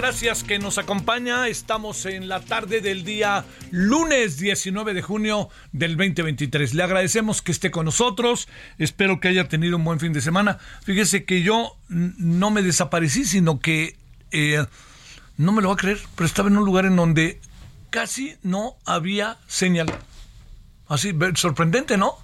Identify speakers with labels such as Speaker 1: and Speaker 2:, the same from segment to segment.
Speaker 1: Gracias que nos acompaña. Estamos en la tarde del día lunes 19 de junio del 2023. Le agradecemos que esté con nosotros, espero que haya tenido un buen fin de semana. Fíjese que yo no me desaparecí, sino que eh, no me lo va a creer, pero estaba en un lugar en donde casi no había señal. Así, sorprendente, ¿no?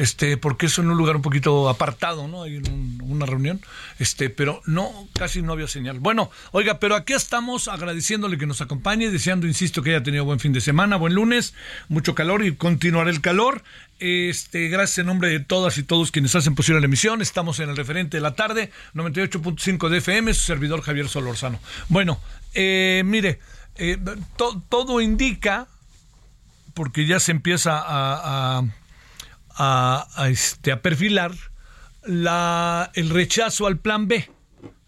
Speaker 1: Este, porque es en un lugar un poquito apartado, ¿no? Hay un- una reunión, este, pero no, casi no había señal. Bueno, oiga, pero aquí estamos agradeciéndole que nos acompañe, deseando, insisto, que haya tenido buen fin de semana, buen lunes, mucho calor y continuará el calor. Este, gracias en nombre de todas y todos quienes hacen posible la emisión. Estamos en el referente de la tarde, 98.5 de FM, su servidor Javier Solorzano. Bueno, eh, mire, eh, to- todo indica porque ya se empieza a- a- este, a perfilar la, el rechazo al plan B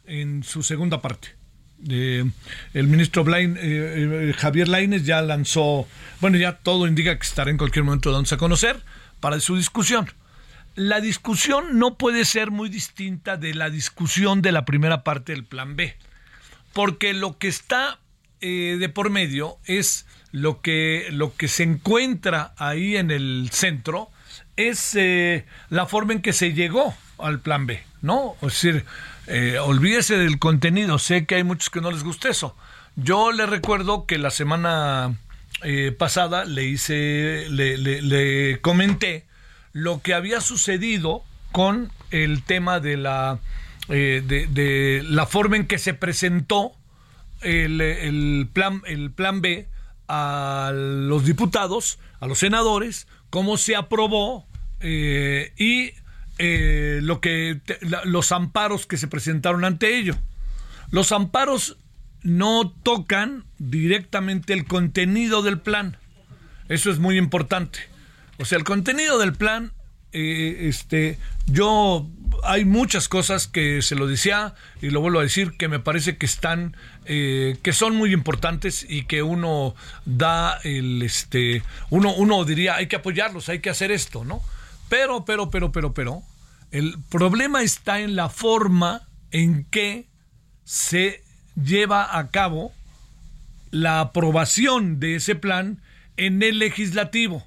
Speaker 1: en su segunda parte. El ministro Blain, eh, eh, Javier Laines ya lanzó, bueno, ya todo indica que estará en cualquier momento dándose a conocer para su discusión. La discusión no puede ser muy distinta de la discusión de la primera parte del plan B porque lo que está eh, de por medio es lo que, lo que se encuentra ahí en el centro, es eh, la forma en que se llegó al plan B, ¿no? Es decir, eh, olvídese del contenido, sé que hay muchos que no les gusta eso. Yo le recuerdo que la semana eh, pasada le hice, le, comenté lo que había sucedido con el tema de la, eh, de, la forma en que se presentó el plan, el plan B a los diputados, a los senadores, cómo se aprobó eh, y eh, lo que la- los amparos que se presentaron ante ello. Los amparos no tocan directamente el contenido del plan. Eso es muy importante. O sea, el contenido del plan, eh, este, yo hay muchas cosas que se lo decía y lo vuelvo a decir que me parece que están, eh, que son muy importantes y que uno da el, este, uno, uno diría hay que apoyarlos, hay que hacer esto, ¿no? Pero, pero, pero, pero, pero, el problema está en la forma en que se lleva a cabo la aprobación de ese plan en el legislativo.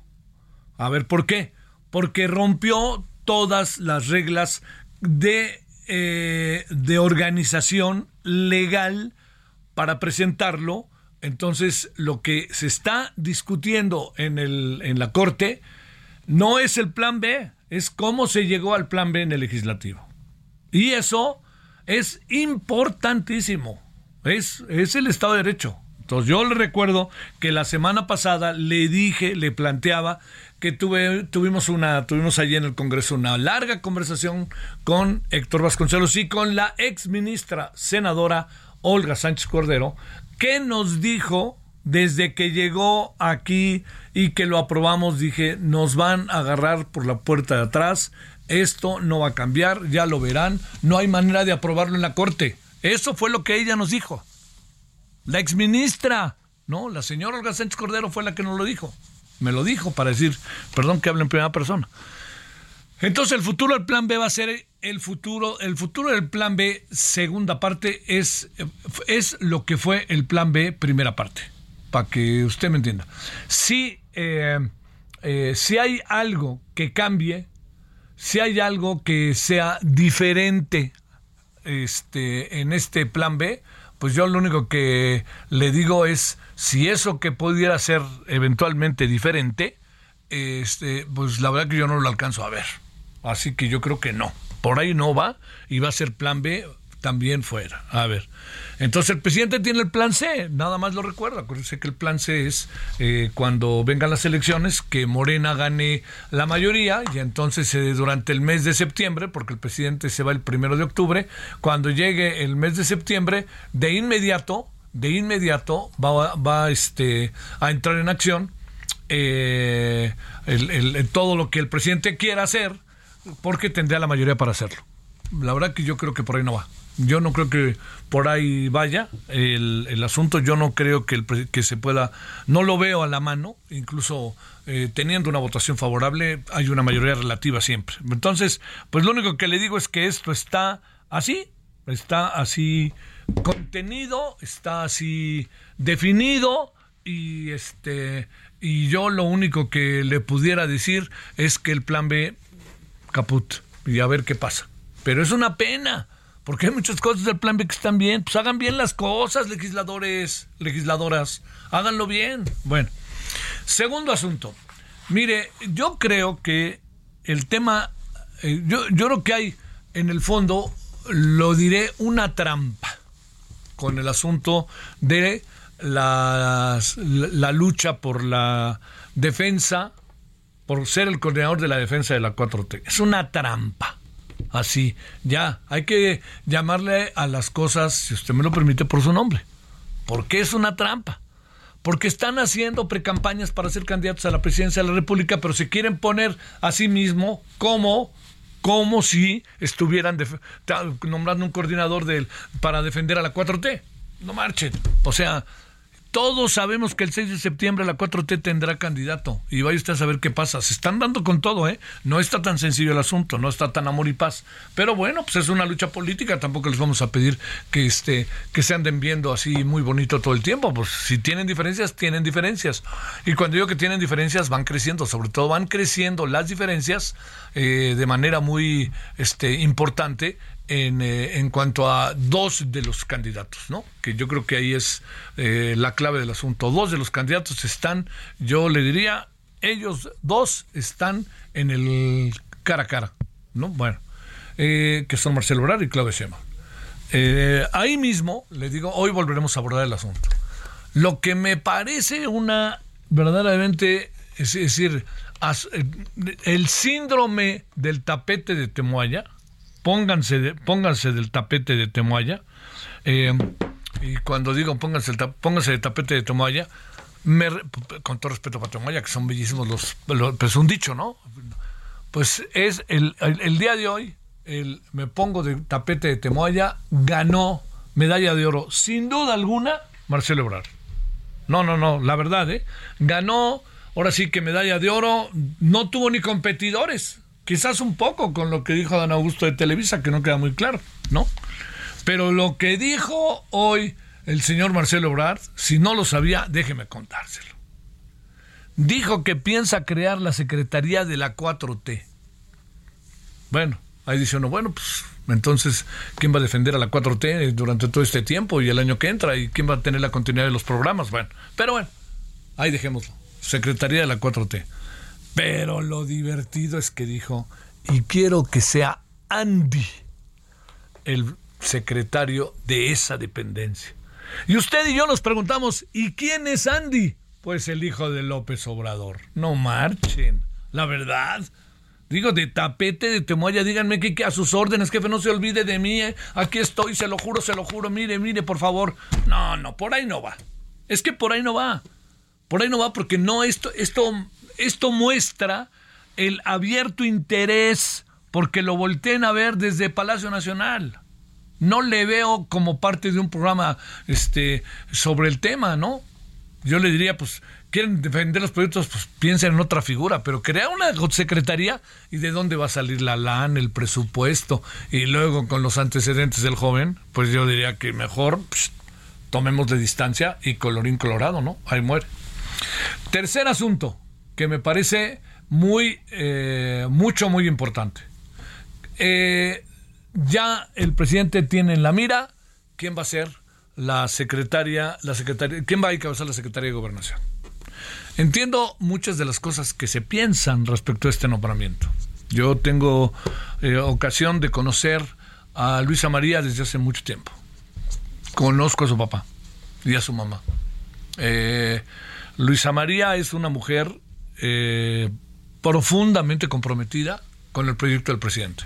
Speaker 1: A ver, ¿por qué? Porque rompió todas las reglas de, eh, de organización legal para presentarlo. Entonces, lo que se está discutiendo en, el, en la Corte no es el plan B, es cómo se llegó al plan B en el legislativo. Y eso es importantísimo. Es, es el Estado de Derecho. Entonces yo le recuerdo que la semana pasada le dije, le planteaba que tuve, tuvimos una, tuvimos allí en el Congreso una larga conversación con Héctor Vasconcelos y con la ex ministra senadora Olga Sánchez Cordero, que nos dijo desde que llegó aquí y que lo aprobamos, dije, nos van a agarrar por la puerta de atrás, esto no va a cambiar, ya lo verán, no hay manera de aprobarlo en la Corte. Eso fue lo que ella nos dijo. La exministra, ¿no? La señora Olga Sánchez Cordero fue la que nos lo dijo. Me lo dijo para decir, perdón que hable en primera persona. Entonces el futuro del plan B va a ser el futuro, el futuro del plan B, segunda parte, es, es lo que fue el plan B, primera parte, para que usted me entienda. Si, eh, eh, si hay algo que cambie, si hay algo que sea diferente este, en este plan B, pues yo lo único que le digo es si eso que pudiera ser eventualmente diferente, este, pues la verdad que yo no lo alcanzo a ver. Así que yo creo que no. Por ahí no va y va a ser plan B también fuera. A ver. Entonces el presidente tiene el plan C, nada más lo recuerda. Acuérdense que el plan C es eh, cuando vengan las elecciones, que Morena gane la mayoría y entonces durante el mes de septiembre, porque el presidente se va el primero de octubre, cuando llegue el mes de septiembre, de inmediato, de inmediato va, va este, a entrar en acción eh, todo lo que el presidente quiera hacer, porque tendría la mayoría para hacerlo. La verdad que yo creo que por ahí no va. Yo no creo que por ahí vaya el, asunto. Yo no creo que, el, que se pueda, no lo veo a la mano, incluso eh, teniendo una votación favorable, hay una mayoría relativa siempre. Entonces, pues lo único que le digo es que esto está así, está así contenido, está así definido y este y yo lo único que le pudiera decir es que el plan B caput y a ver qué pasa. Pero es una pena porque hay muchas cosas del plan B que están bien. Pues hagan bien las cosas, legisladores, legisladoras. Háganlo bien. Bueno, segundo asunto. Mire, yo creo que el tema, eh, yo, yo creo que hay en el fondo, lo diré, una trampa con el asunto de la, la lucha por la defensa, por ser el coordinador de la defensa de la 4T. Es una trampa así. Ya, hay que llamarle a las cosas, si usted me lo permite, por su nombre. Porque es una trampa. Porque están haciendo precampañas para ser candidatos a la presidencia de la República, pero se quieren poner a sí mismo como como si estuvieran nombrando un coordinador para defender a la 4T. No marchen. O sea, todos sabemos que el 6 de septiembre la 4T tendrá candidato y vaya usted a saber qué pasa. Se están dando con todo, ¿eh? No está tan sencillo el asunto, no está tan amor y paz. Pero bueno, pues es una lucha política, tampoco les vamos a pedir que, este, que se anden viendo así muy bonito todo el tiempo. Pues si tienen diferencias, tienen diferencias. Y cuando digo que tienen diferencias, van creciendo, sobre todo van creciendo las diferencias eh, de manera muy este, importante en, eh, en, cuanto a dos de los candidatos, ¿no? Que yo creo que ahí es eh, la clave del asunto. Dos de los candidatos están, yo le diría, ellos dos están en el cara a cara, ¿no? Bueno, eh, que son Marcelo Obrador y Claudio Sheinbaum. ahí mismo, le digo, hoy volveremos a abordar el asunto. Lo que me parece una verdaderamente, es decir, el síndrome del tapete de Temoaya, pónganse, pónganse del tapete de Temoaya. Eh, y cuando digo pónganse, el, pónganse del tapete de Temoaya, me, con todo respeto para Temoaya, que son bellísimos los, pues un dicho, ¿no? Pues es el, día de hoy, el me pongo de tapete de Temoaya, ganó medalla de oro, sin duda alguna, Marcelo Ebrard. No, no, no, la verdad, ¿eh? Ganó, ahora sí que medalla de oro, no tuvo ni competidores quizás un poco con lo que dijo Dan Augusto de Televisa, que no queda muy claro, ¿no? Pero lo que dijo hoy el señor Marcelo Ebrard, si no lo sabía, déjeme contárselo. Dijo que piensa crear la Secretaría de la 4T. Bueno, ahí dice uno, bueno, pues entonces, ¿quién va a defender a la 4T durante todo este tiempo y el año que entra? ¿Y quién va a tener la continuidad de los programas? Bueno, pero bueno, ahí dejémoslo. Secretaría de la 4T. Pero lo divertido es que dijo, y quiero que sea Andy el secretario de esa dependencia. Y usted y yo nos preguntamos, ¿y quién es Andy? Pues el hijo de López Obrador. No marchen, la verdad. Digo, de tapete, de temoya, díganme que, a sus órdenes, jefe, no se olvide de mí, ¿eh? aquí estoy, se lo juro, se lo juro, mire, mire, por favor. No, no, por ahí no va. Es que por ahí no va. Por ahí no va porque no, esto, esto esto muestra el abierto interés porque lo volteen a ver desde Palacio Nacional. No le veo como parte de un programa este, sobre el tema, ¿no? Yo le diría, pues, quieren defender los proyectos, pues piensen en otra figura, pero crea una secretaría y de dónde va a salir la LAN, el presupuesto, y luego con los antecedentes del joven, pues yo diría que mejor pues, tomemos de distancia y colorín colorado, ¿no? Ahí muere. Tercer asunto, que me parece muy, eh, mucho, muy importante. Eh, ya el presidente tiene en la mira quién va a ser la secretaria, la secretaria, quién va a encabezar la Secretaría de Gobernación. Entiendo muchas de las cosas que se piensan respecto a este nombramiento. Yo tengo eh, ocasión de conocer a Luisa María desde hace mucho tiempo. Conozco a su papá y a su mamá. Luisa María es una mujer eh, profundamente comprometida con el proyecto del presidente.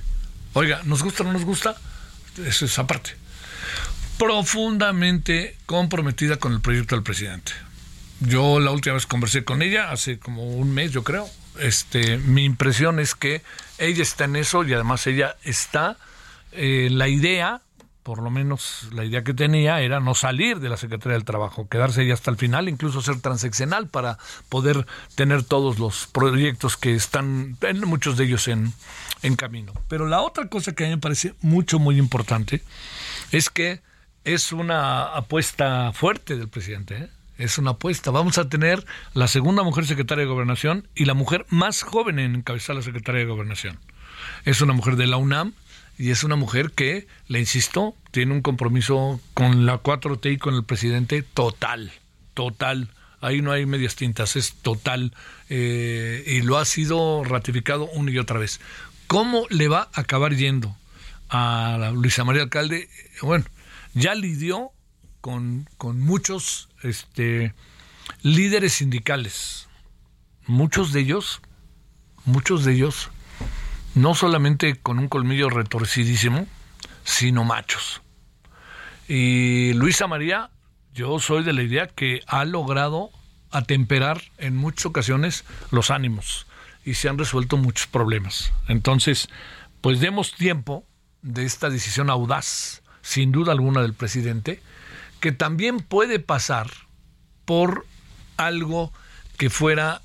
Speaker 1: Oiga, ¿nos gusta o no nos gusta? Es aparte. Profundamente comprometida con el proyecto del presidente. Yo la última vez conversé con ella, hace como un mes yo creo. Este, mi impresión es que ella está en eso y además ella está eh, la idea, por lo menos la idea que tenía era no salir de la Secretaría del Trabajo, quedarse ella hasta el final, incluso ser transaccional para poder tener todos los proyectos que están, muchos de ellos en, en camino. Pero la otra cosa que a mí me parece mucho, muy importante es que es una apuesta fuerte del presidente. ¿eh? es una apuesta. Vamos a tener la segunda mujer secretaria de Gobernación y la mujer más joven en encabezar la Secretaría de Gobernación. Es una mujer de la UNAM y es una mujer que, le insisto, tiene un compromiso con la 4T y con el presidente total, total. Ahí no hay medias tintas, es total eh, y lo ha sido ratificado una y otra vez. ¿Cómo le va a acabar yendo a Luisa María Alcalde? Bueno, ya lidió con, con muchos este, líderes sindicales. Muchos de ellos, muchos de ellos, no solamente con un colmillo retorcidísimo, sino machos. Y Luisa María, yo soy de la idea que ha logrado atemperar en muchas ocasiones los ánimos y se han resuelto muchos problemas. Entonces, pues demos tiempo de esta decisión audaz, sin duda alguna, del presidente, que también puede pasar por algo que fuera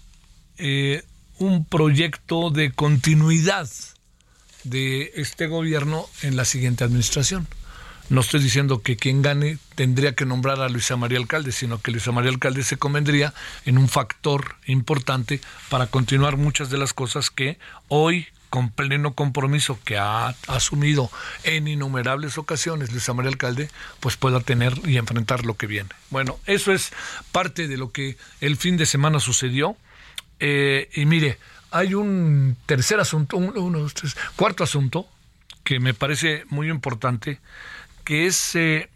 Speaker 1: eh, un proyecto de continuidad de este gobierno en la siguiente administración. No estoy diciendo que quien gane tendría que nombrar a Luisa María Alcalde, sino que Luisa María Alcalde se convendría en un factor importante para continuar muchas de las cosas que hoy con pleno compromiso que ha asumido en innumerables ocasiones Luis María Alcalde, pues pueda tener y enfrentar lo que viene. Bueno, eso es parte de lo que el fin de semana sucedió. Eh, y mire, hay un tercer asunto, uno, dos, tres, cuarto asunto que me parece muy importante, que es, eh,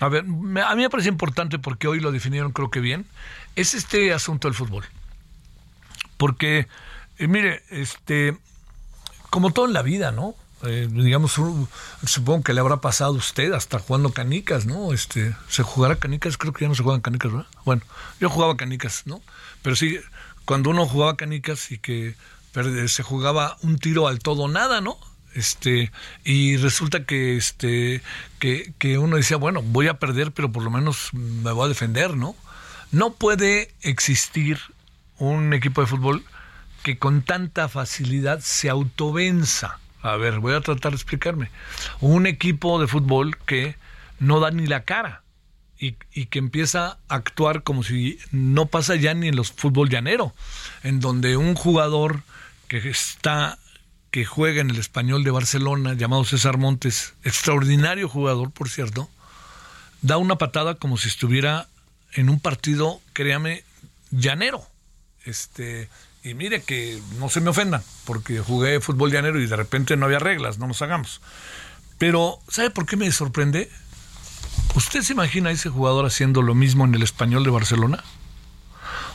Speaker 1: a ver, a mí me parece importante porque hoy lo definieron creo que bien, es este asunto del fútbol. Porque, eh, mire, este, como todo en la vida, ¿no? Eh, digamos, supongo que le habrá pasado a usted hasta jugando canicas, ¿no? Este, se jugará canicas, creo que ya no se juegan canicas, ¿verdad? Bueno, yo jugaba canicas, ¿no? Pero sí, cuando uno jugaba canicas y que se jugaba un tiro al todo nada, ¿no? Este, y resulta que este que, que uno decía, bueno, voy a perder, pero por lo menos me voy a defender, ¿no? No puede existir un equipo de fútbol que con tanta facilidad se autovenza. A ver, voy a tratar de explicarme. Un equipo de fútbol que no da ni la cara y, que empieza a actuar como si no pasa ya ni en los fútbol llanero, en donde un jugador que está que juega en el español de Barcelona, llamado César Montes, extraordinario jugador, por cierto, da una patada como si estuviera en un partido, créame, llanero. Este, y mire que no se me ofendan, porque jugué fútbol llanero y de repente no había reglas, no nos hagamos. Pero, ¿sabe por qué me sorprende? ¿Usted se imagina a ese jugador haciendo lo mismo en el español de Barcelona?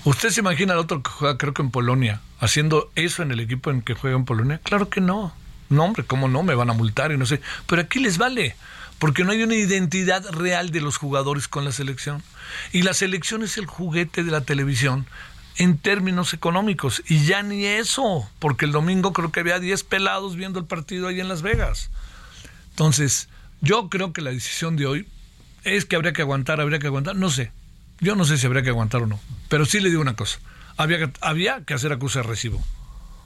Speaker 1: ¿Usted se imagina al otro que juega, creo que en Polonia, haciendo eso en el equipo en que juega en Polonia? Claro que no. No, hombre, ¿cómo no? Me van a multar y no sé. Pero aquí les vale, porque no hay una identidad real de los jugadores con la selección. Y la selección es el juguete de la televisión en términos económicos. Y ya ni eso, porque el domingo creo que había 10 pelados viendo el partido ahí en Las Vegas. Entonces, Yo creo que la decisión de hoy es que habría que aguantar, habría que aguantar, no sé. Yo no sé si habría que aguantar o no. Pero sí le digo una cosa. Había que, había que hacer acusa de recibo.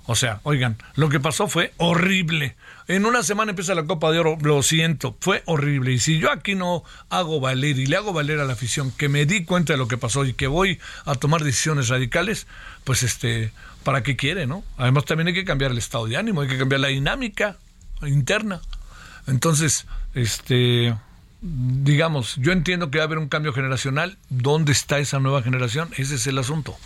Speaker 1: O sea, oigan, lo que pasó fue horrible. En una semana empieza la Copa de Oro, lo siento, fue horrible. Y si yo aquí no hago valer y le hago valer a la afición que me di cuenta de lo que pasó y que voy a tomar decisiones radicales, pues este, ¿para qué quiere, no? Además también hay que cambiar el estado de ánimo, hay que cambiar la dinámica interna. Entonces, este, digamos, yo entiendo que va a haber un cambio generacional. ¿Dónde está esa nueva generación? Ese es el asunto.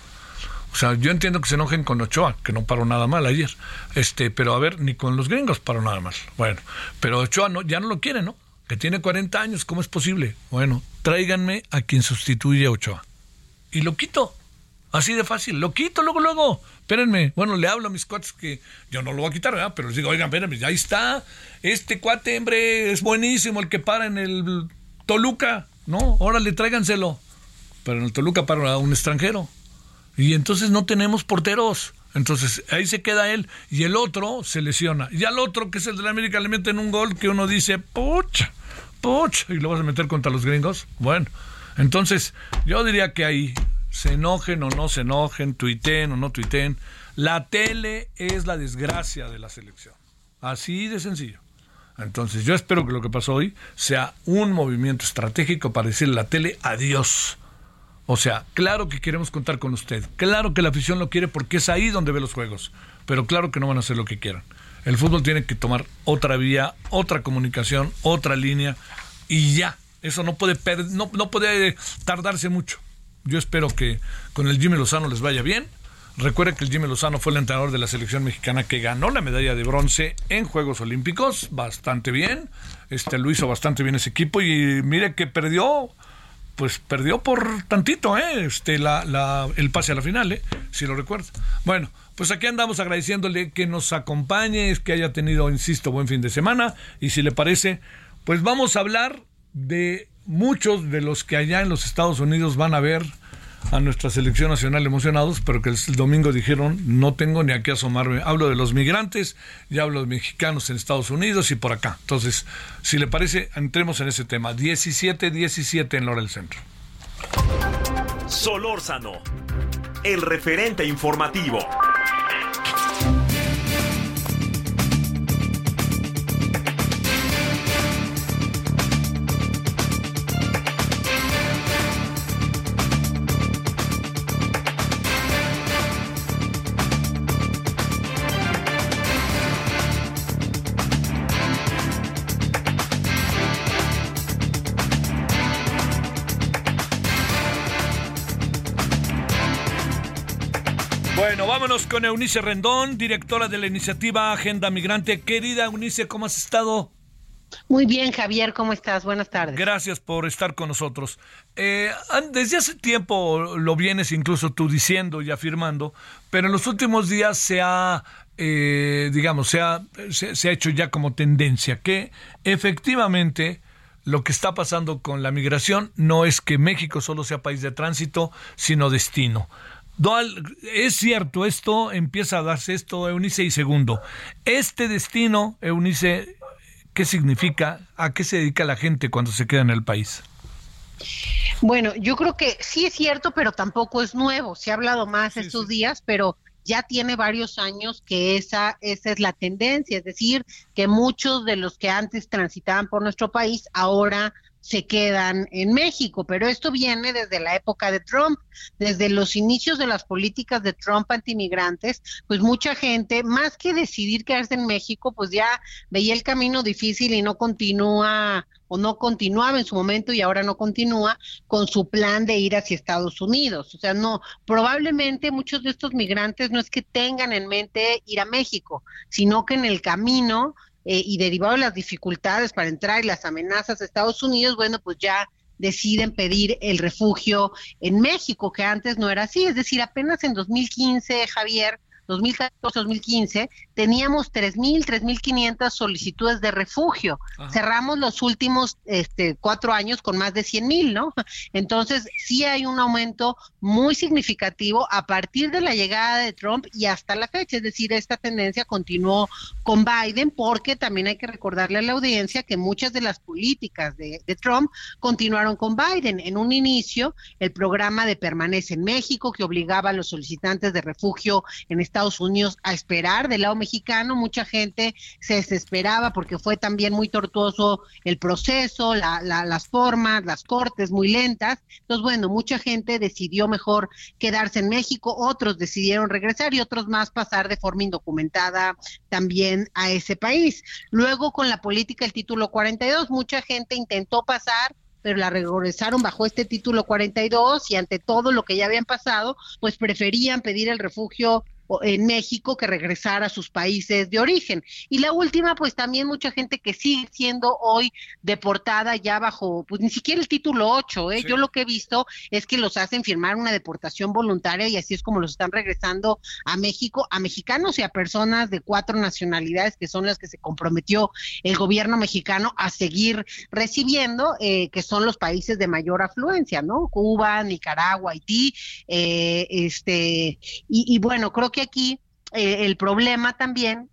Speaker 1: O sea, yo entiendo que se enojen con Ochoa, que no paró nada mal ayer. Este, pero a ver, ni con los gringos paró nada mal. Bueno, pero Ochoa no, ya no lo quiere, ¿no? Que tiene 40 años, ¿cómo es posible? Bueno, tráiganme a quien sustituye a Ochoa. Y lo quito. Así de fácil. Lo quito luego, luego. Espérenme. Bueno, le hablo a mis cuates que yo no lo voy a quitar, ¿verdad? Pero les digo, oigan, espérenme, ahí está. Este cuate, hombre, es buenísimo el que para en el Toluca. No, órale, tráiganselo. Pero en el Toluca para un extranjero. Y entonces no tenemos porteros. Entonces ahí se queda él y el otro se lesiona. Y al otro, que es el de la América, le meten un gol que uno dice, pucha, pucha, y lo vas a meter contra los gringos. Bueno, entonces yo diría que ahí se enojen o no se enojen, tuiten o no tuiten. La tele es la desgracia de la selección. Así de sencillo. Entonces yo espero que lo que pasó hoy sea un movimiento estratégico para decirle a la tele adiós o sea, claro que queremos contar con usted. Claro que la afición lo quiere porque es ahí donde ve los juegos. Pero claro que no van a hacer lo que quieran. El fútbol tiene que tomar otra vía, otra comunicación, otra línea y ya. Eso no puede, no, no puede tardarse mucho. Yo espero que con el Jimmy Lozano les vaya bien. Recuerde que el Jimmy Lozano fue el entrenador de la selección mexicana que ganó la medalla de bronce en Juegos Olímpicos. Bastante bien. Este, lo hizo bastante bien ese equipo y mire que perdió pues perdió por tantito, ¿eh? Este, la, el pase a la final, ¿eh? Si lo recuerda. Bueno, pues aquí andamos agradeciéndole que nos acompañe, que haya tenido, insisto, buen fin de semana. Y si le parece, pues vamos a hablar de muchos de los que allá en los Estados Unidos van a ver a nuestra selección nacional emocionados, pero que el domingo dijeron no tengo ni a qué asomarme. Hablo de los migrantes, ya hablo de mexicanos en Estados Unidos y por acá. Entonces, si le parece, entremos en ese tema. 17-17 en Lora del Centro.
Speaker 2: Solórzano, el referente informativo.
Speaker 1: Vámonos con Eunice Rendón, directora de la iniciativa Agenda Migrante. Querida Eunice, ¿cómo has estado?
Speaker 3: Muy bien, Javier, ¿cómo estás? Buenas tardes.
Speaker 1: Gracias por estar con nosotros. Eh, desde hace tiempo lo vienes incluso tú diciendo y afirmando, pero en los últimos días se ha, eh, digamos, se ha, se ha hecho ya como tendencia que efectivamente lo que está pasando con la migración no es que México solo sea país de tránsito, sino destino es cierto, esto empieza a darse esto, Eunice, y segundo, este destino, Eunice, ¿qué significa? ¿A qué se dedica la gente cuando se queda en el país?
Speaker 3: Bueno, yo creo que sí es cierto, pero tampoco es nuevo. Se ha hablado más estos días, pero ya tiene varios años que esa, esa es la tendencia, es decir, que muchos de los que antes transitaban por nuestro país ahora se quedan en México, pero esto viene desde la época de Trump, desde los inicios de las políticas de Trump antimigrantes, pues mucha gente, más que decidir quedarse en México, pues ya veía el camino difícil y no continúa o no continuaba en su momento y ahora no continúa con su plan de ir hacia Estados Unidos. O sea, no, probablemente muchos de estos migrantes no es que tengan en mente ir a México, sino que en el camino eh, y derivado de las dificultades para entrar y las amenazas de Estados Unidos, bueno, pues ya deciden pedir el refugio en México, que antes no era así. Es decir, apenas en 2015, Javier, 2014-2015, teníamos 3.000, 3.500 solicitudes de refugio. Cerramos los últimos este, cuatro años con más de 100.000, ¿no? Entonces, sí hay un aumento muy significativo a partir de la llegada de Trump y hasta la fecha. Es decir, esta tendencia continuó con Biden porque también hay que recordarle a la audiencia que muchas de las políticas de, de Trump continuaron con Biden. En un inicio, el programa de permanece en México, que obligaba a los solicitantes de refugio en Estados Unidos a esperar del lado mexicano. Mucha gente se desesperaba porque fue también muy tortuoso el proceso, las formas, las cortes muy lentas. Entonces, bueno, mucha gente decidió mejor quedarse en México, otros decidieron regresar y otros más pasar de forma indocumentada también a ese país. Luego, con la política del título 42, mucha gente intentó pasar pero la regresaron bajo este título 42 y ante todo lo que ya habían pasado, pues preferían pedir el refugio en México que regresar a sus países de origen. Y la última, pues también mucha gente que sigue siendo hoy deportada ya bajo, pues ni siquiera el título 8, ¿eh? Yo lo que he visto es que los hacen firmar una deportación voluntaria y así es como los están regresando a México, a mexicanos y a personas de cuatro nacionalidades que son las que se comprometió el gobierno mexicano a seguir recibiendo, eh, que son los países de mayor afluencia, ¿no? Cuba, Nicaragua, Haití, eh, este, y, y bueno, creo que aquí eh, el problema también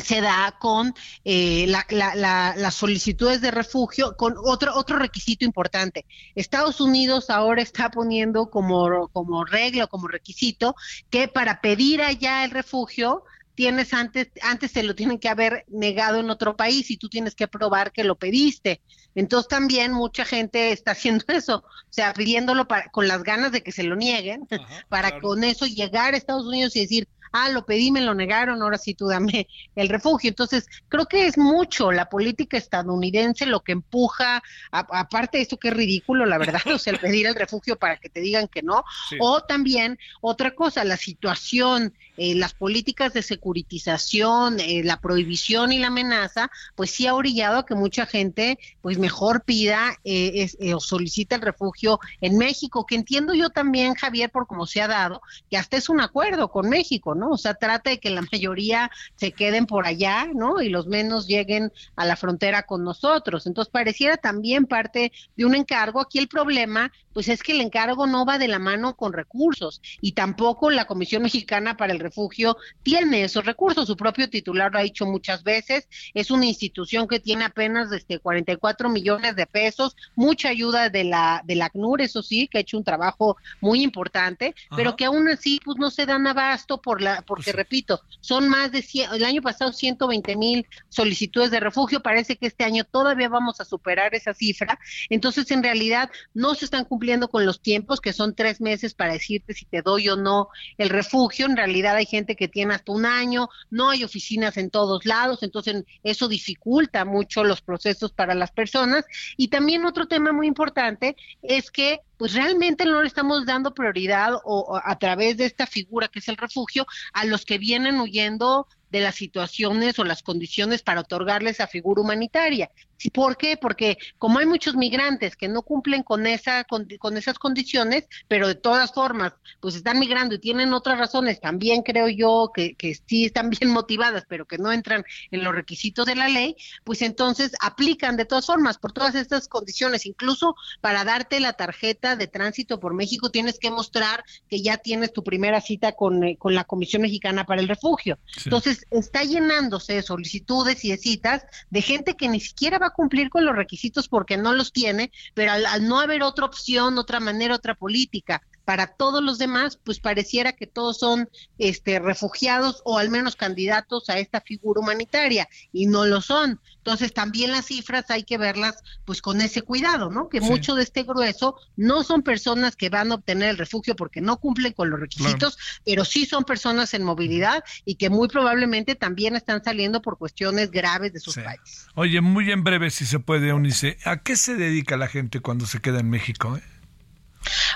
Speaker 3: se da con eh, las solicitudes de refugio, con otro, otro requisito importante. Estados Unidos ahora está poniendo como, como regla como requisito que para pedir allá el refugio tienes antes, antes te lo tienen que haber negado en otro país y tú tienes que probar que lo pediste. Entonces también mucha gente está haciendo eso, o sea, pidiéndolo para, con las ganas de que se lo nieguen, para con eso llegar a Estados Unidos y decir, ah, lo pedí, me lo negaron, ahora sí tú dame el refugio. Entonces, creo que es mucho la política estadounidense lo que empuja, aparte de esto que es ridículo, la verdad, o sea, el pedir el refugio para que te digan que no, o también otra cosa, la situación, eh, las políticas de securitización, eh, la prohibición y la amenaza, pues sí ha orillado a que mucha gente, pues mejor pida eh, o solicite el refugio en México, que entiendo yo también, Javier, por cómo se ha dado, que hasta es un acuerdo con México, ¿no? O sea, trata de que la mayoría se queden por allá, ¿no? Y los menos lleguen a la frontera con nosotros. Entonces, pareciera también parte de un encargo. Aquí el problema, pues es que el encargo no va de la mano con recursos y tampoco la Comisión Mexicana para el Refugio tiene esos recursos. Su propio titular lo ha dicho muchas veces. Es una institución que tiene apenas este 44 millones de pesos, mucha ayuda de la de la ACNUR, eso sí, que ha hecho un trabajo muy importante, pero que aún así pues no se dan abasto por la porque pues repito, son más de 100, el año pasado 120 mil solicitudes de refugio, parece que este año todavía vamos a superar esa cifra, entonces en realidad no se están cumpliendo con los tiempos, que son tres meses para decirte si te doy o no el refugio, en realidad hay gente que tiene hasta un año, no hay oficinas en todos lados, entonces eso dificulta mucho los procesos para las personas, y también otro tema muy importante es que pues realmente no le estamos dando prioridad o, a través de esta figura que es el refugio a los que vienen huyendo de las situaciones o las condiciones para otorgarles esa figura humanitaria. ¿Por qué? Porque como hay muchos migrantes que no cumplen con, esa, con, esas condiciones, pero de todas formas, pues están migrando y tienen otras razones, también creo yo que, que sí están bien motivadas, pero que no entran en los requisitos de la ley, pues entonces aplican de todas formas por todas estas condiciones. Incluso para darte la tarjeta de tránsito por México tienes que mostrar que ya tienes tu primera cita con, eh, con la Comisión Mexicana para el Refugio. Entonces está llenándose de solicitudes y de citas de gente que ni siquiera va cumplir con los requisitos porque no los tiene, pero al, no haber otra opción, otra manera, otra política para todos los demás, pues pareciera que todos son este, refugiados o al menos candidatos a esta figura humanitaria y no lo son. Entonces también las cifras hay que verlas pues con ese cuidado, ¿no? Que mucho de este grueso no son personas que van a obtener el refugio porque no cumplen con los requisitos, pero sí son personas en movilidad y que muy probablemente también están saliendo por cuestiones graves de sus países.
Speaker 1: Oye, muy en breve si se puede, Unice, ¿a qué se dedica la gente cuando se queda en México? Eh?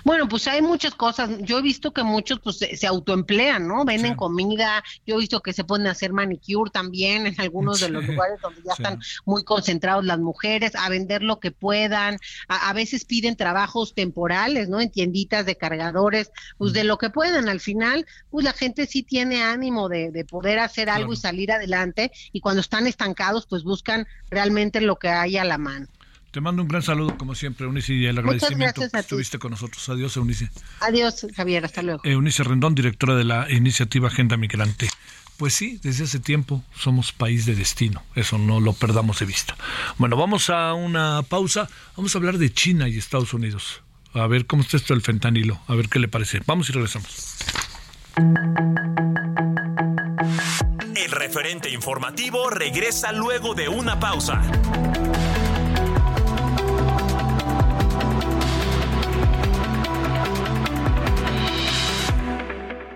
Speaker 3: Bueno, pues hay muchas cosas. Yo he visto que muchos pues se, autoemplean, ¿no? Venden comida. Yo he visto que se pueden a hacer manicure también en algunos de los lugares donde ya están muy concentrados las mujeres, a vender lo que puedan. A, veces piden trabajos temporales, ¿no? En tienditas de cargadores, pues de lo que puedan. Al final, pues la gente sí tiene ánimo de, poder hacer algo y salir adelante. Y cuando están estancados, pues buscan realmente lo que hay a la mano.
Speaker 1: Te mando un gran saludo, como siempre, Eunice, y el agradecimiento que estuviste con nosotros. Adiós, Eunice.
Speaker 3: Adiós, Javier, hasta luego.
Speaker 1: Eunice Rendón, directora de la iniciativa Agenda Migrante. Pues sí, desde hace tiempo somos país de destino, eso no lo perdamos de vista. Bueno, vamos a una pausa, vamos a hablar de China y Estados Unidos. A ver cómo está esto del fentanilo, a ver qué le parece. Vamos y regresamos.
Speaker 2: El referente informativo regresa luego de una pausa.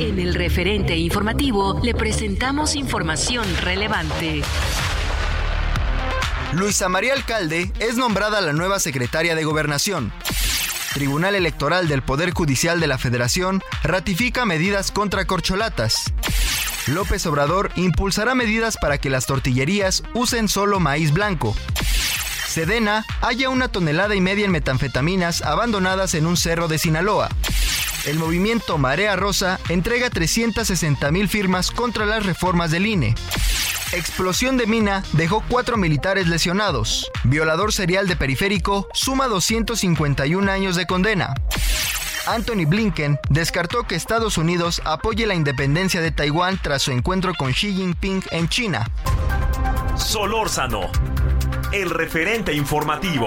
Speaker 4: En el referente informativo le presentamos información relevante.
Speaker 5: Luisa María Alcalde es nombrada la nueva secretaria de Gobernación. Tribunal Electoral del Poder Judicial de la Federación ratifica medidas contra corcholatas. López Obrador impulsará medidas para que las tortillerías usen solo maíz blanco. Sedena halla una tonelada y media en metanfetaminas abandonadas en un cerro de Sinaloa el movimiento Marea Rosa entrega 360 mil firmas contra las reformas del INE. Explosión de mina dejó cuatro militares lesionados. Violador serial de periférico suma 251 años de condena. Anthony Blinken descartó que Estados Unidos apoye la independencia de Taiwán tras su encuentro con Xi Jinping en China.
Speaker 2: Solórzano, el referente informativo.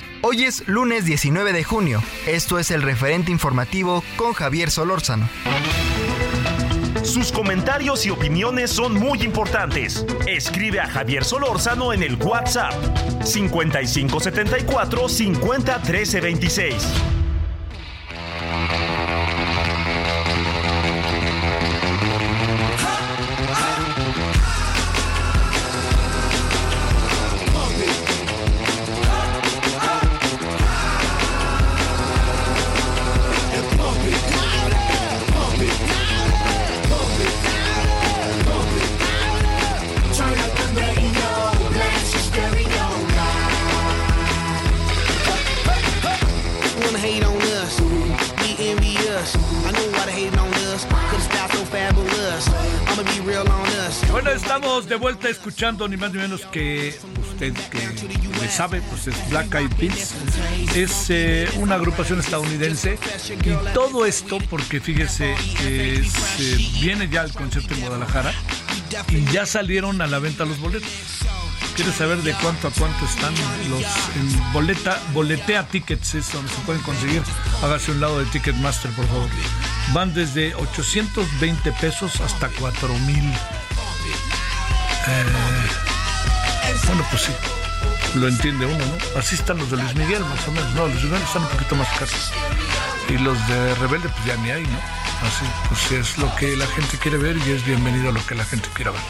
Speaker 5: Hoy es lunes 19 de junio. Esto es el referente informativo con Javier Solórzano.
Speaker 2: Sus comentarios y opiniones son muy importantes. Escribe a Javier Solórzano en el WhatsApp 5574 50
Speaker 1: 13 26. Escuchando ni más ni menos que usted que le sabe, pues es Black Eyed Peas. Es eh, una agrupación estadounidense y todo esto porque fíjese que eh, viene ya el concierto en Guadalajara y ya salieron a la venta los boletos. ¿Quieres saber de cuánto a cuánto están los en boleta, boletea tickets es donde se pueden conseguir? Hágase un lado de Ticketmaster, por favor. Van desde 820 pesos hasta 4000. Eh, bueno, pues sí, lo entiende uno, ¿no? Así están los de Luis Miguel, más o menos. No, los de Luis Miguel están un poquito más caros. Y los de Rebelde, pues ya ni hay, ¿no? Así, pues es lo que la gente quiere ver y es bienvenido a lo que la gente quiera ver.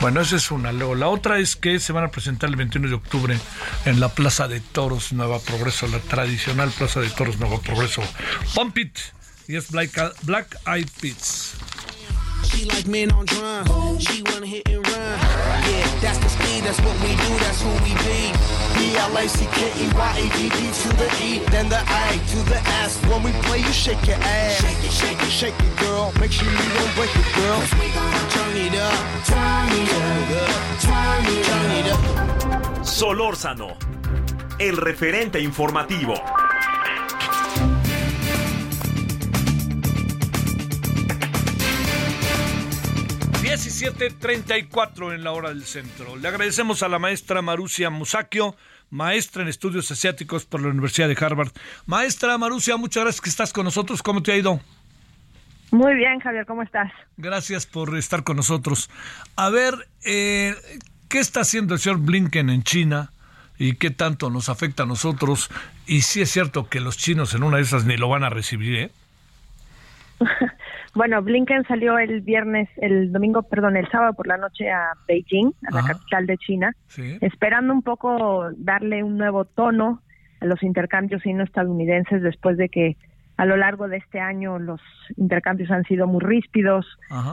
Speaker 1: Bueno, esa es una. Luego, la otra es que se van a presentar el 21 de octubre en la Plaza de Toros Nueva Progreso, la tradicional Plaza de Toros Nueva Progreso. Pump It y es Black, Black Eyed Peas. She like men on drum. She wanna hit and run. Yeah, that's the speed. That's what we do. That's who we be. B L A C K E Y A D D to the E, then the A to the S. When we play, you shake your ass. Shake it, shake it, shake it, girl. Make sure you don't break it, girl. Cause we gon' turn it up, turn it up, turn it up, turn it up.
Speaker 2: Solórzano, el referente informativo.
Speaker 1: 17.34 en la hora del centro. Le agradecemos a la maestra Marucia Musacchio, maestra en estudios asiáticos por la Universidad de Harvard. Maestra Marucia, muchas gracias que estás con nosotros. ¿Cómo te ha ido?
Speaker 6: Muy bien, Javier, ¿cómo estás?
Speaker 1: Gracias por estar con nosotros. A ver, eh, ¿qué está haciendo el señor Blinken en China? ¿Y qué tanto nos afecta a nosotros? Y si es cierto que los chinos en una de esas ni lo van a recibir, ¿eh?
Speaker 6: Bueno, Blinken salió el viernes, el domingo, perdón, el sábado por la noche a Beijing, a la capital de China, esperando un poco darle un nuevo tono a los intercambios sino-estadounidenses después de que a lo largo de este año los intercambios han sido muy ríspidos,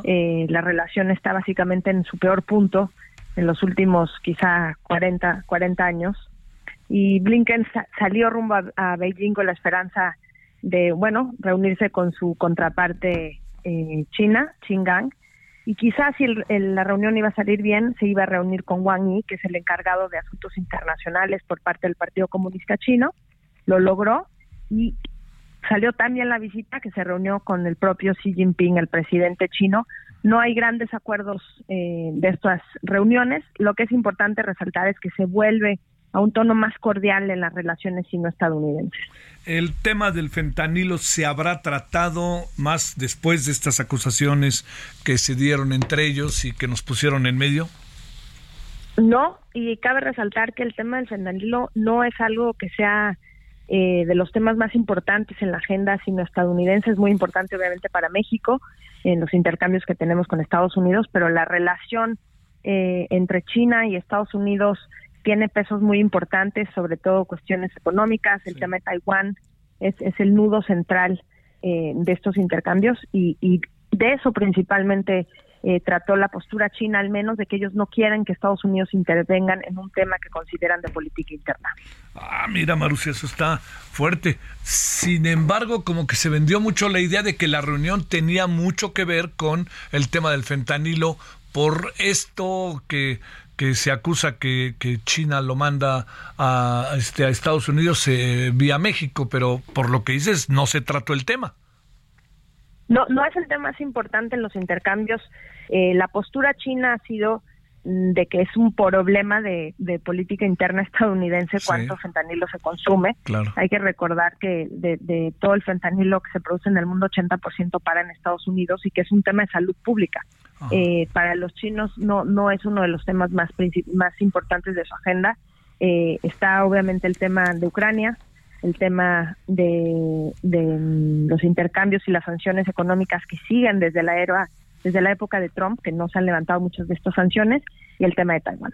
Speaker 6: eh, la relación está básicamente en su peor punto en los últimos quizá 40, 40 años. Y Blinken salió rumbo a, Beijing con la esperanza de, bueno, reunirse con su contraparte eh, China, Xinjiang, y quizás si la reunión iba a salir bien, se iba a reunir con Wang Yi, que es el encargado de asuntos internacionales por parte del Partido Comunista Chino, lo logró y salió también la visita que se reunió con el propio Xi Jinping, el presidente chino. No hay grandes acuerdos eh, de estas reuniones. Lo que es importante resaltar es que se vuelve a un tono más cordial en las relaciones sino-estadounidenses.
Speaker 1: ¿El tema del fentanilo se habrá tratado más después de estas acusaciones que se dieron entre ellos y que nos pusieron en medio?
Speaker 6: No, y cabe resaltar que el tema del fentanilo no es algo que sea eh, de los temas más importantes en la agenda sino estadounidense, es muy importante obviamente para México en los intercambios que tenemos con Estados Unidos, pero la relación eh, entre China y Estados Unidos tiene pesos muy importantes, sobre todo cuestiones económicas, el tema de Taiwán es, es el nudo central eh, de estos intercambios y, y de eso principalmente eh, trató la postura china, al menos de que ellos no quieren que Estados Unidos intervengan en un tema que consideran de política interna.
Speaker 1: Ah, mira, Marusia, eso está fuerte. Sin embargo, como que se vendió mucho la idea de que la reunión tenía mucho que ver con el tema del fentanilo por esto que que se acusa que, que China lo manda a, este, a Estados Unidos eh, vía México, pero por lo que dices, no se trató el tema.
Speaker 6: No, no es el tema más importante en los intercambios. Eh, la postura china ha sido mm, de que es un problema de, política interna estadounidense cuánto fentanilo se consume. Hay que recordar que de, de, todo el fentanilo que se produce en el mundo, 80% para en Estados Unidos y que es un tema de salud pública. Eh, para los chinos no, no es uno de los temas más, más importantes de su agenda. Eh, está obviamente el tema de Ucrania, el tema de, de, los intercambios y las sanciones económicas que siguen desde la era desde la época de Trump, que no se han levantado muchas de estas sanciones, y el tema de Taiwán.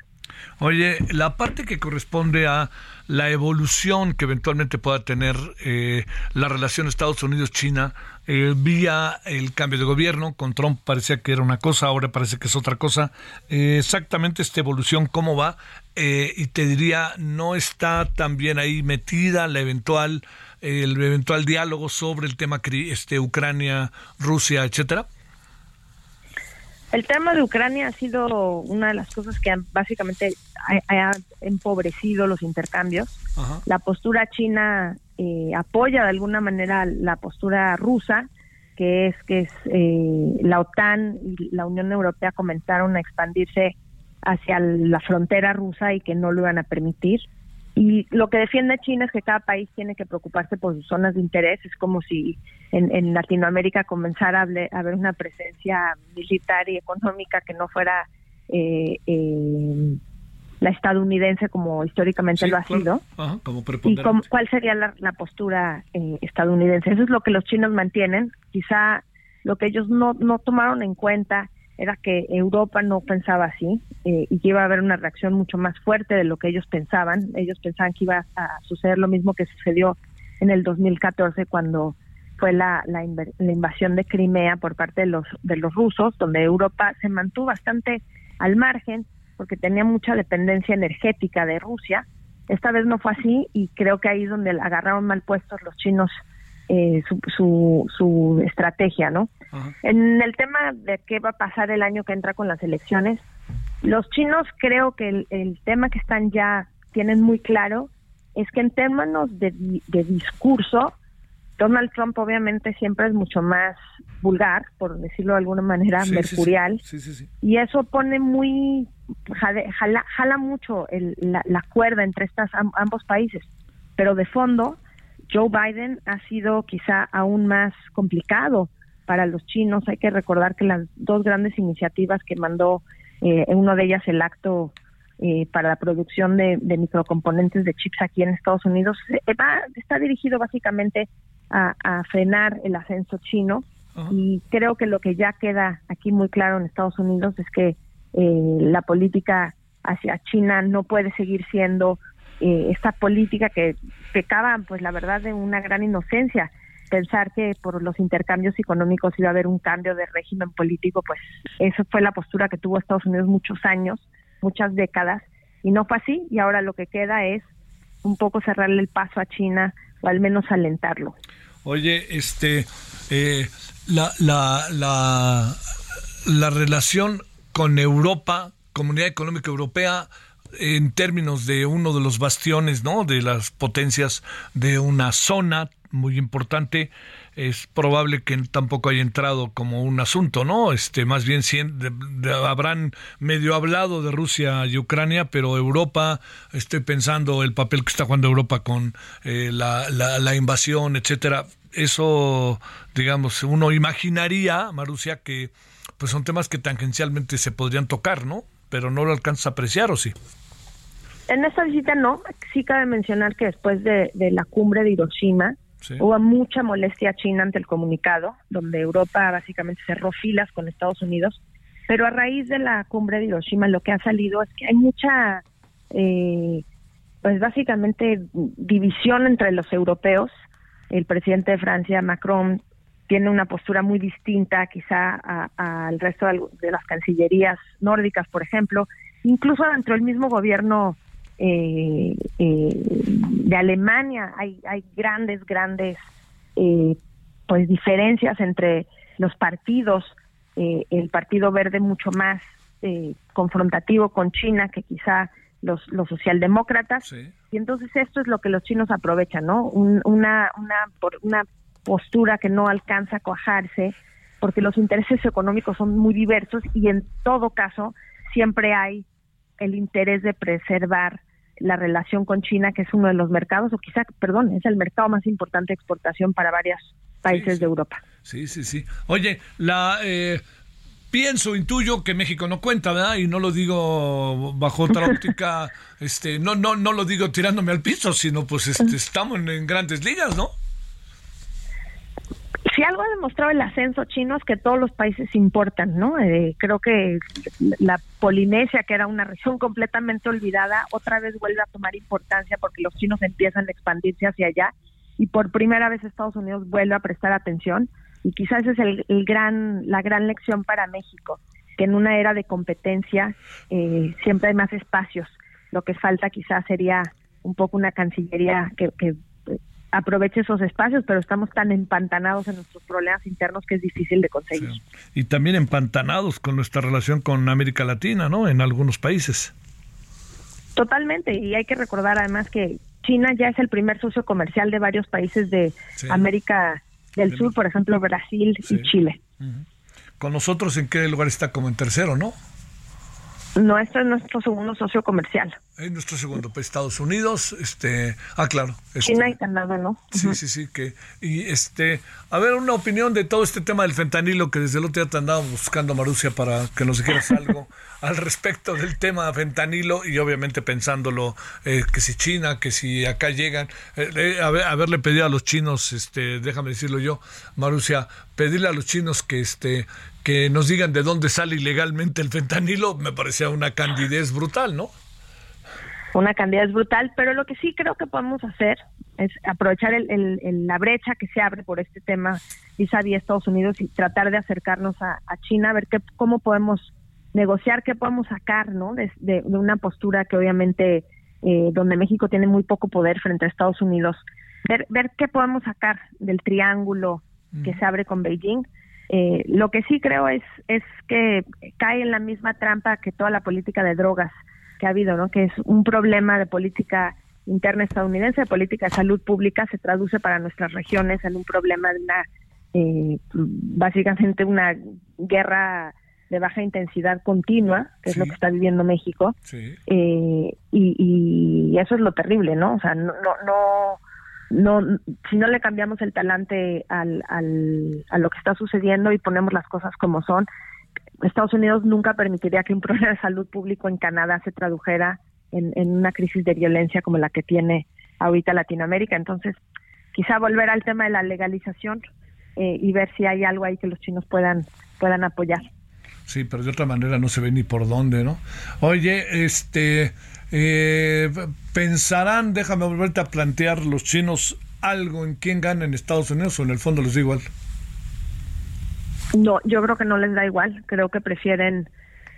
Speaker 1: Oye, la parte que corresponde a la evolución que eventualmente pueda tener eh, la relación Estados Unidos-China eh, vía el cambio de gobierno, con Trump parecía que era una cosa, ahora parece que es otra cosa. Eh, exactamente esta evolución, ¿cómo va? y te diría, ¿no está también ahí metida la eventual, el eventual diálogo sobre el tema este, Ucrania, Rusia, etcétera?
Speaker 6: El tema de Ucrania ha sido una de las cosas que han, básicamente ha, empobrecido los intercambios. La postura china eh, apoya de alguna manera la postura rusa, que es que es eh, la OTAN y la Unión Europea comenzaron a expandirse hacia la frontera rusa y que no lo iban a permitir. Y lo que defiende China es que cada país tiene que preocuparse por sus zonas de interés. Es como si en, Latinoamérica comenzara a, haber una presencia militar y económica que no fuera eh, eh, la estadounidense como históricamente lo ha sido. ¿Y cuál sería la, postura eh, estadounidense? Eso es lo que los chinos mantienen. Quizá lo que ellos no, no tomaron en cuenta era que Europa no pensaba así eh, y que iba a haber una reacción mucho más fuerte de lo que ellos pensaban. Ellos pensaban que iba a suceder lo mismo que sucedió en el 2014 cuando fue la, invasión de Crimea por parte de los, de los rusos, donde Europa se mantuvo bastante al margen porque tenía mucha dependencia energética de Rusia. Esta vez no fue así y creo que ahí es donde agarraron mal puestos los chinos eh, su, su, su, estrategia, ¿no? En el tema de qué va a pasar el año que entra con las elecciones, los chinos creo que el, tema que están ya tienen muy claro es que en términos de, de discurso, Donald Trump obviamente siempre es mucho más vulgar, por decirlo de alguna manera, mercurial, y eso pone muy, jala, jala mucho la, la, cuerda entre estas ambos países, pero de fondo Joe Biden ha sido quizá aún más complicado para los chinos. Hay que recordar que las dos grandes iniciativas que mandó, eh, uno de ellas el acto eh, para la producción de, microcomponentes de chips aquí en Estados Unidos, eh, está dirigido básicamente a, frenar el ascenso chino. Y creo que lo que ya queda aquí muy claro en Estados Unidos es que la política hacia China no puede seguir siendo eh, esta política que pecaba, pues la verdad, de una gran inocencia. Pensar que por los intercambios económicos iba a haber un cambio de régimen político, pues eso fue la postura que tuvo Estados Unidos muchos años, muchas décadas, y no fue así, y ahora lo que queda es un poco cerrarle el paso a China o al menos alentarlo.
Speaker 1: Oye, este, eh, la, la, la relación con Europa, Comunidad Económica Europea, en términos de uno de los bastiones, ¿no? De las potencias de una zona muy importante, es probable que tampoco haya entrado como un asunto, ¿no? Este, más bien habrán medio hablado de Rusia y Ucrania, pero Europa, estoy pensando el papel que está jugando Europa con eh, la, la, invasión, etcétera. Eso, digamos, uno imaginaría, Marusia, que pues son temas que tangencialmente se podrían tocar, ¿no? Pero no lo alcanza a apreciar, ¿o sí?
Speaker 6: En esta visita no, sí cabe mencionar que después de, la cumbre de Hiroshima hubo mucha molestia china ante el comunicado, donde Europa básicamente cerró filas con Estados Unidos, pero a raíz de la cumbre de Hiroshima lo que ha salido es que hay mucha, eh, pues básicamente división entre los europeos. El presidente de Francia, Macron, tiene una postura muy distinta quizá al resto de las cancillerías nórdicas, por ejemplo. Incluso dentro del mismo gobierno eh, eh, de Alemania hay, hay grandes, grandes eh, pues diferencias entre los partidos, eh, el Partido Verde mucho más confrontativo con China que quizá los, los socialdemócratas. Y entonces esto es lo que los chinos aprovechan, ¿no? una, una, una postura que no alcanza a cuajarse porque los intereses económicos son muy diversos y en todo caso siempre hay el interés de preservar la relación con China, que es uno de los mercados, o quizá, perdón, es el mercado más importante de exportación para varios países de Europa.
Speaker 1: Sí, sí, sí. Oye, la... Eh, pienso, intuyo que México no cuenta, ¿verdad? Y no lo digo bajo otra óptica, este, no, no, no lo digo tirándome al piso, sino pues este, estamos en grandes ligas, ¿no?
Speaker 6: Si algo ha demostrado el ascenso chino es que todos los países importan, ¿no? Eh, creo que la Polinesia, que era una región completamente olvidada, otra vez vuelve a tomar importancia porque los chinos empiezan a expandirse hacia allá y por primera vez Estados Unidos vuelve a prestar atención y quizás esa es el, gran, la gran lección para México, que en una era de competencia eh, siempre hay más espacios. Lo que falta quizás sería un poco una cancillería que, que aproveche esos espacios, pero estamos tan empantanados en nuestros problemas internos que es difícil de conseguir.
Speaker 1: Y también empantanados con nuestra relación con América Latina, ¿no? En algunos países.
Speaker 6: Totalmente, y hay que recordar además que China ya es el primer socio comercial de varios países de América del Sur, por ejemplo Brasil y Chile.
Speaker 1: Con nosotros, ¿en qué lugar está como en tercero, no?
Speaker 6: Nuestro es nuestro segundo socio comercial.
Speaker 1: Es nuestro segundo, pues Estados Unidos, este, ah, claro.
Speaker 6: Este, China y Canadá, ¿no?
Speaker 1: Sí, sí, sí, que, y este, a ver, una opinión de todo este tema del fentanilo que desde el otro día te andaba buscando, Marucia, para que nos dijeras algo al respecto del tema fentanilo y obviamente pensándolo, eh, que si China, que si acá llegan, eh, eh, a haberle pedido a los chinos, este, déjame decirlo yo, Marucia, pedirle a los chinos que, este, que nos digan de dónde sale ilegalmente el fentanilo, me parecía una candidez brutal, ¿no?
Speaker 6: Una candidez brutal, pero lo que sí creo que podemos hacer es aprovechar el, la brecha que se abre por este tema vis a Estados Unidos y tratar de acercarnos a, China, a ver qué, cómo podemos negociar, qué podemos sacar, ¿no? De, una postura que obviamente, eh, donde México tiene muy poco poder frente a Estados Unidos, ver, ver qué podemos sacar del triángulo que se abre con Beijing. Eh, lo que sí creo es, es que cae en la misma trampa que toda la política de drogas que ha habido, ¿no? Que es un problema de política interna estadounidense, de política de salud pública, se traduce para nuestras regiones en un problema de una, eh, básicamente una guerra de baja intensidad continua, que es lo que está viviendo México, eh, y, y, eso es lo terrible, ¿no? O sea, no, no, no, si no le cambiamos el talante al, al, a lo que está sucediendo y ponemos las cosas como son, Estados Unidos nunca permitiría que un problema de salud público en Canadá se tradujera en, en una crisis de violencia como la que tiene ahorita Latinoamérica. Entonces, quizá volver al tema de la legalización eh, y ver si hay algo ahí que los chinos puedan puedan apoyar.
Speaker 1: Sí, pero de otra manera no se ve ni por dónde, ¿no? Oye, este, eh, pensarán, déjame volverte a plantear los chinos algo en quién gana en Estados Unidos o en el fondo les da igual.
Speaker 6: No, yo creo que no les da igual. Creo que prefieren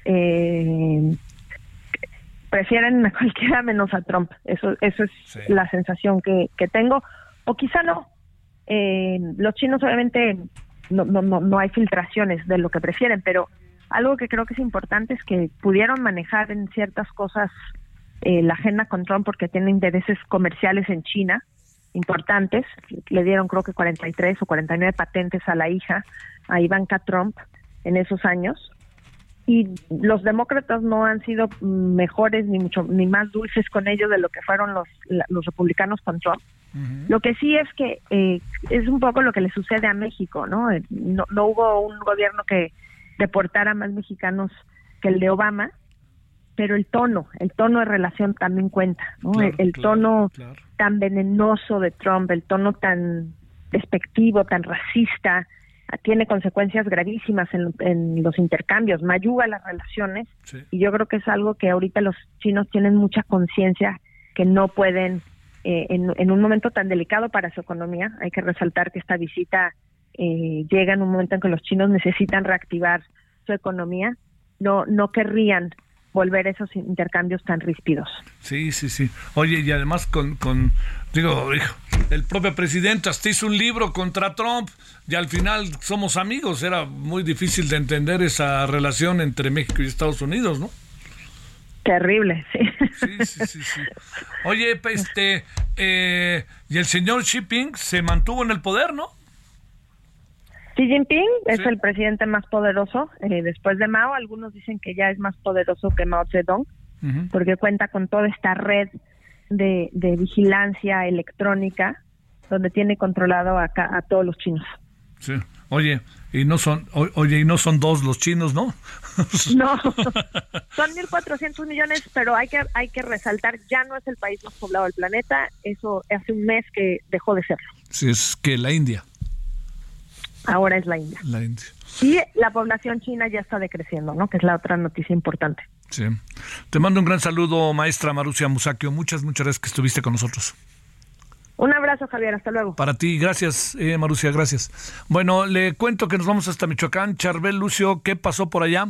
Speaker 6: eh, prefieren a cualquiera menos a Trump. Eso, eso es la sensación que, que tengo. O quizá no. Eh, los chinos obviamente no, no, no, no hay filtraciones de lo que prefieren, pero algo que creo que es importante es que pudieron manejar en ciertas cosas eh, la agenda con Trump porque tiene intereses comerciales en China importantes. Le dieron creo que 43 o 49 patentes a la hija, a Ivanka Trump, en esos años. Y los demócratas no han sido mejores ni mucho ni más dulces con ellos de lo que fueron los, los republicanos con Trump. Lo que sí es que eh, es un poco lo que le sucede a México, ¿no? Eh, no, no hubo un gobierno que deportara más mexicanos que el de Obama, pero el tono, el tono de relación también cuenta, ¿no? el, tono tan venenoso de Trump, el tono tan despectivo, tan racista, tiene consecuencias gravísimas en, los intercambios, mayuga las relaciones y yo creo que es algo que ahorita los chinos tienen mucha conciencia que no pueden eh, en, un momento tan delicado para su economía. Hay que resaltar que esta visita eh, llega en un momento en que los chinos necesitan reactivar su economía. No, no querrían volver esos intercambios tan ríspidos.
Speaker 1: Sí, sí, sí. Oye, y además con, con digo, el propio presidente hasta hizo un libro contra Trump y al final somos amigos. Era muy difícil de entender esa relación entre México y Estados Unidos, ¿no?
Speaker 6: Terrible, sí.
Speaker 1: Sí, sí, sí. Oye, este, eh, y el señor Shipping se mantuvo en el poder, ¿no?
Speaker 6: Xi Jinping es el presidente más poderoso eh, después de Mao. Algunos dicen que ya es más poderoso que Mao Zedong, porque cuenta con toda esta red de, vigilancia electrónica donde tiene controlado a, a todos los chinos.
Speaker 1: Sí. Oye, y no son, oye, y no son dos los chinos, ¿no?
Speaker 6: No, son 1.400 millones, pero hay que, hay que resaltar, ya no es el país más poblado del planeta, eso hace un mes que dejó de serlo.
Speaker 1: Sí, es que la India.
Speaker 6: Ahora es la India.
Speaker 1: La India.
Speaker 6: Y la población china ya está decreciendo, ¿no? Que es la otra noticia importante.
Speaker 1: Sí. Te mando un gran saludo, maestra Marucia Musakio. Muchas, muchas gracias que estuviste con nosotros.
Speaker 6: Un abrazo, Javier. Hasta luego.
Speaker 1: Para ti, gracias, eh, Marucia, gracias. Bueno, le cuento que nos vamos hasta Michoacán. Charbel Lucio, ¿qué pasó por allá?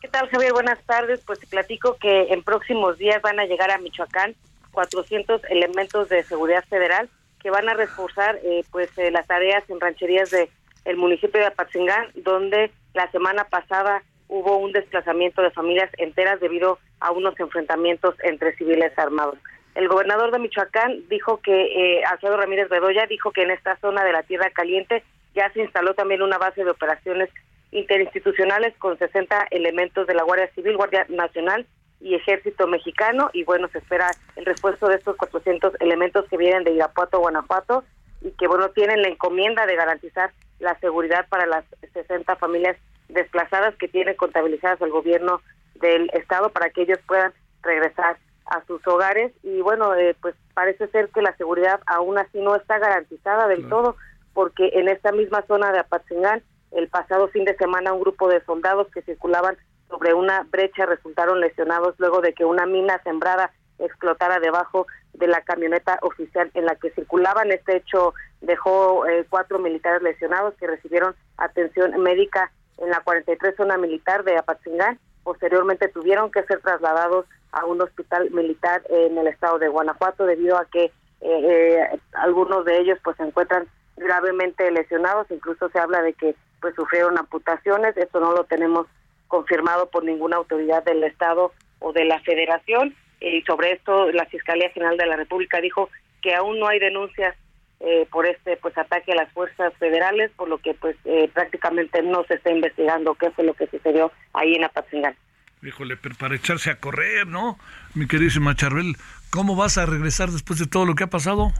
Speaker 7: ¿Qué tal, Javier? Buenas tardes. Pues te platico que en próximos días van a llegar a Michoacán 400 elementos de seguridad federal que van a reforzar eh, pues eh, las tareas en rancherías de el municipio de Apatzingán, donde la semana pasada hubo un desplazamiento de familias enteras debido a unos enfrentamientos entre civiles armados. El gobernador de Michoacán dijo que, eh, Alfredo Ramírez Bedoya, dijo que en esta zona de la Tierra Caliente ya se instaló también una base de operaciones interinstitucionales con 60 elementos de la Guardia Civil, Guardia Nacional y Ejército Mexicano. Y bueno, se espera el refuerzo de estos 400 elementos que vienen de Irapuato, Guanajuato, y que bueno, tienen la encomienda de garantizar la seguridad para las 60 familias desplazadas que tiene contabilizadas el gobierno del Estado para que ellos puedan regresar a sus hogares y bueno, eh, pues parece ser que la seguridad aún así no está garantizada del todo porque en esta misma zona de Apatzingán el pasado fin de semana un grupo de soldados que circulaban sobre una brecha resultaron lesionados luego de que una mina sembrada explotara debajo de la camioneta oficial en la que circulaban. Este hecho dejó eh, cuatro militares lesionados que recibieron atención médica en la 43 zona militar de Apatzingán. Posteriormente tuvieron que ser trasladados a un hospital militar en el estado de Guanajuato debido a que eh, eh, algunos de ellos pues se encuentran gravemente lesionados. Incluso se habla de que pues sufrieron amputaciones. Esto no lo tenemos confirmado por ninguna autoridad del estado o de la federación y sobre esto la Fiscalía General de la República dijo que aún no hay denuncias eh, por este pues ataque a las fuerzas federales, por lo que pues eh, prácticamente no se está investigando qué fue lo que sucedió ahí en Apatzingán.
Speaker 1: Híjole, pero para echarse a correr, ¿no? Mi queridísima Charbel, ¿cómo vas a regresar después de todo lo que ha pasado?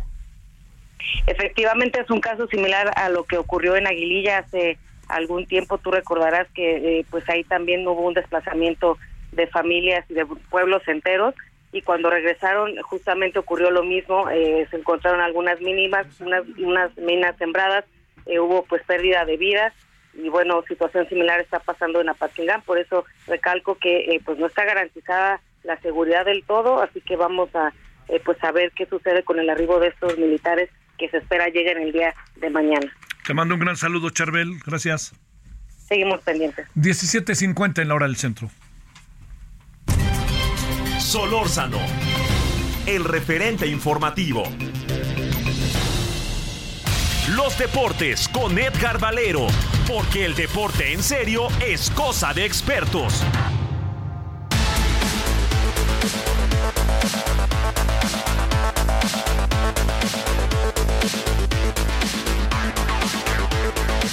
Speaker 7: Efectivamente es un caso similar a lo que ocurrió en Aguililla hace algún tiempo. Tú recordarás que eh, pues ahí también hubo un desplazamiento de familias y de pueblos enteros y cuando regresaron justamente ocurrió lo mismo, eh, se encontraron algunas mínimas, unas, unas minas sembradas, eh, hubo pues pérdida de vidas y bueno, situación similar está pasando en Apatzingán, por eso recalco que eh, pues no está garantizada la seguridad del todo, así que vamos a pues a qué sucede con el arribo de estos militares que se espera lleguen el día de mañana.
Speaker 1: Te mando un gran saludo, Charbel, gracias.
Speaker 7: Seguimos pendientes.
Speaker 1: 17.50 en la hora del centro.
Speaker 2: Solórzano, el referente informativo. Los deportes con Edgar Valero, porque el deporte en serio es cosa de expertos.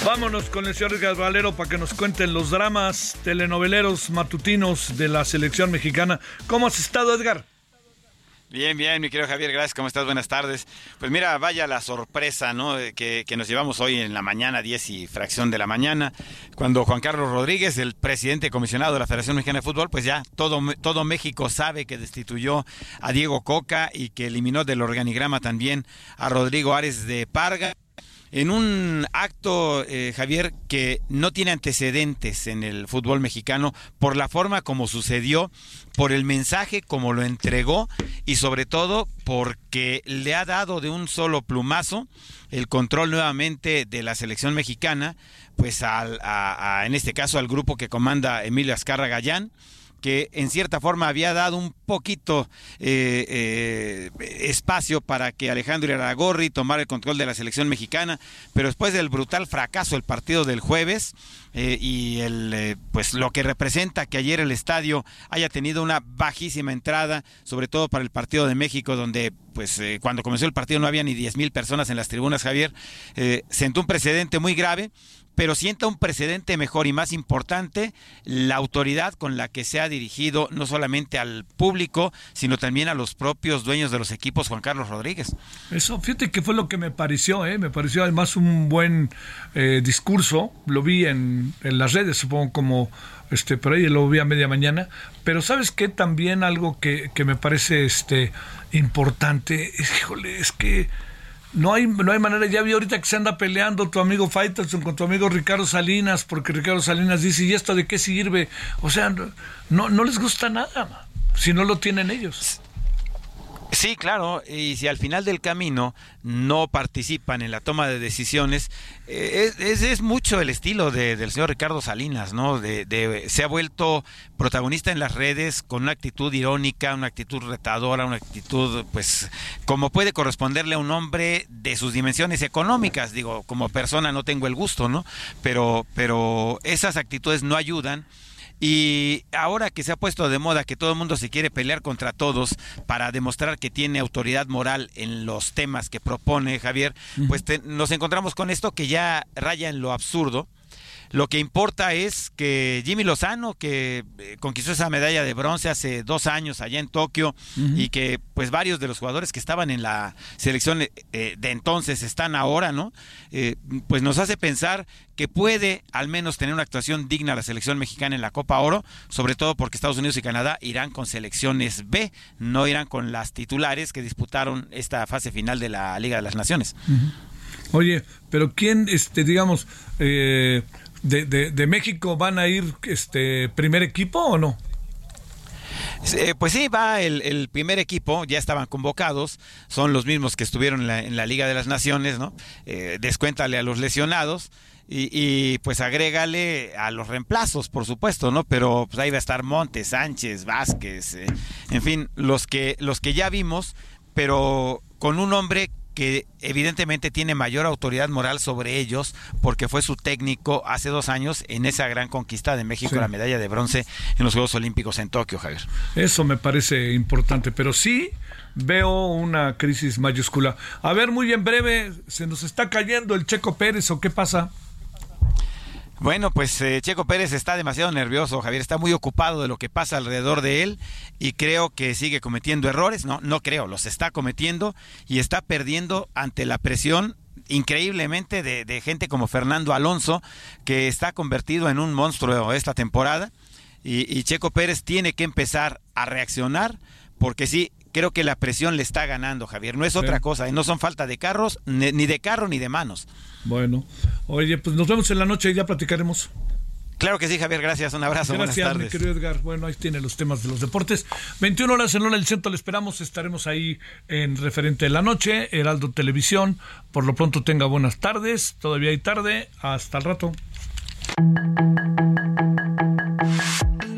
Speaker 1: Vámonos con el señor Edgar Valero para que nos cuenten los dramas telenoveleros matutinos de la selección mexicana. ¿Cómo has estado, Edgar?
Speaker 8: Bien, bien, mi querido Javier, gracias, ¿cómo estás? Buenas tardes. Pues mira, vaya la sorpresa, ¿no? Que, que, nos llevamos hoy en la mañana, 10 y fracción de la mañana, cuando Juan Carlos Rodríguez, el presidente comisionado de la Federación Mexicana de Fútbol, pues ya todo, todo México sabe que destituyó a Diego Coca y que eliminó del organigrama también a Rodrigo Ares de Parga en un acto, eh, Javier, que no tiene antecedentes en el fútbol mexicano por la forma como sucedió, por el mensaje como lo entregó y sobre todo porque le ha dado de un solo plumazo el control nuevamente de la selección mexicana, pues al, en este caso al grupo que comanda Emilio Azcarra Gallán que en cierta forma había dado un poquito eh, eh, espacio para que Alejandro Iragorri tomara el control de la selección mexicana, pero después del brutal fracaso del partido del jueves eh, y el pues lo que representa que ayer el estadio haya tenido una bajísima entrada, sobre todo para el partido de México, donde pues cuando comenzó el partido no había ni 10 mil personas en las tribunas, Javier, sentó un precedente muy grave pero sienta un precedente mejor y más importante la autoridad con la que se ha dirigido no solamente al público, sino también a los propios dueños de los equipos, Juan Carlos Rodríguez.
Speaker 1: Eso, fíjate que fue lo que me pareció, ¿eh? me pareció además un buen eh, discurso, lo vi en, las redes, supongo como este por ahí lo vi a media mañana, pero sabes que también algo que, que me parece este importante, híjole, es que no hay, no hay manera, ya vi ahorita que se anda peleando tu amigo Faitelson con tu amigo Ricardo Salinas, porque Ricardo Salinas dice, ¿y esto de qué sirve? O sea, no, no les gusta nada si no lo tienen ellos.
Speaker 8: Sí, claro, y si al final del camino no participan en la toma de decisiones, eh, es, es, mucho el estilo de, del señor Ricardo Salinas, ¿no? De, se ha vuelto protagonista en las redes con una actitud irónica, una actitud retadora, una actitud, pues, como puede corresponderle a un hombre de sus dimensiones económicas. Digo, como persona no tengo el gusto, ¿no? Pero, pero esas actitudes no ayudan y ahora que se ha puesto de moda que todo el mundo se quiere pelear contra todos para demostrar que tiene autoridad moral en los temas que propone Javier, pues nos encontramos con esto que ya raya en lo absurdo lo que importa es que Jimmy Lozano, que eh, conquistó esa medalla de bronce hace dos años allá en Tokio y que pues varios de los jugadores que estaban en la selección eh, de entonces están ahora, ¿no? Eh, pues nos hace pensar que puede al menos tener una actuación digna la selección mexicana en la Copa Oro, sobre todo porque Estados Unidos y Canadá irán con selecciones B, no irán con las titulares que disputaron esta fase final de la Liga de las Naciones.
Speaker 1: Oye, pero quién, este, digamos, eh, de, México van a ir este primer equipo o no?
Speaker 8: Eh, pues sí, va el, primer equipo, ya estaban convocados, son los mismos que estuvieron en la, Liga de las Naciones, ¿no? Eh, descuéntale a los lesionados. Y, pues agrégale a los reemplazos, por supuesto, ¿no? Pero pues ahí va a estar Montes, Sánchez, Vázquez, eh, en fin, los que, los que ya vimos, pero con un hombre que evidentemente tiene mayor autoridad moral sobre ellos porque fue su técnico hace dos años en esa gran conquista de México, la medalla de bronce en los Juegos Olímpicos en Tokio, Javier.
Speaker 1: Eso me parece importante, pero sí veo una crisis mayúscula. A ver, muy en breve, ¿se nos está cayendo el Checo Pérez o qué pasa?
Speaker 8: Bueno, pues eh, Checo Pérez está demasiado nervioso, Javier, está muy ocupado de lo que pasa alrededor de él y creo que sigue cometiendo errores, no, no creo, los está cometiendo y está perdiendo ante la presión increíblemente de, gente como Fernando Alonso, que está convertido en un monstruo esta temporada. Y, y Checo Pérez tiene que empezar a reaccionar porque sí, creo que la presión le está ganando, Javier. No es otra cosa, no son falta de carros, ni de carro ni de manos.
Speaker 1: Bueno, oye, pues nos vemos en la noche y ya platicaremos.
Speaker 8: Claro que sí, Javier, gracias, un abrazo.
Speaker 1: Gracias,
Speaker 8: Buenas
Speaker 1: mi querido Edgar. Bueno, ahí tiene los temas de los deportes. 21 horas en Hora del Centro, le esperamos, estaremos ahí en referente de la noche, Heraldo Televisión. Por lo pronto tenga buenas tardes, todavía hay tarde, hasta el rato.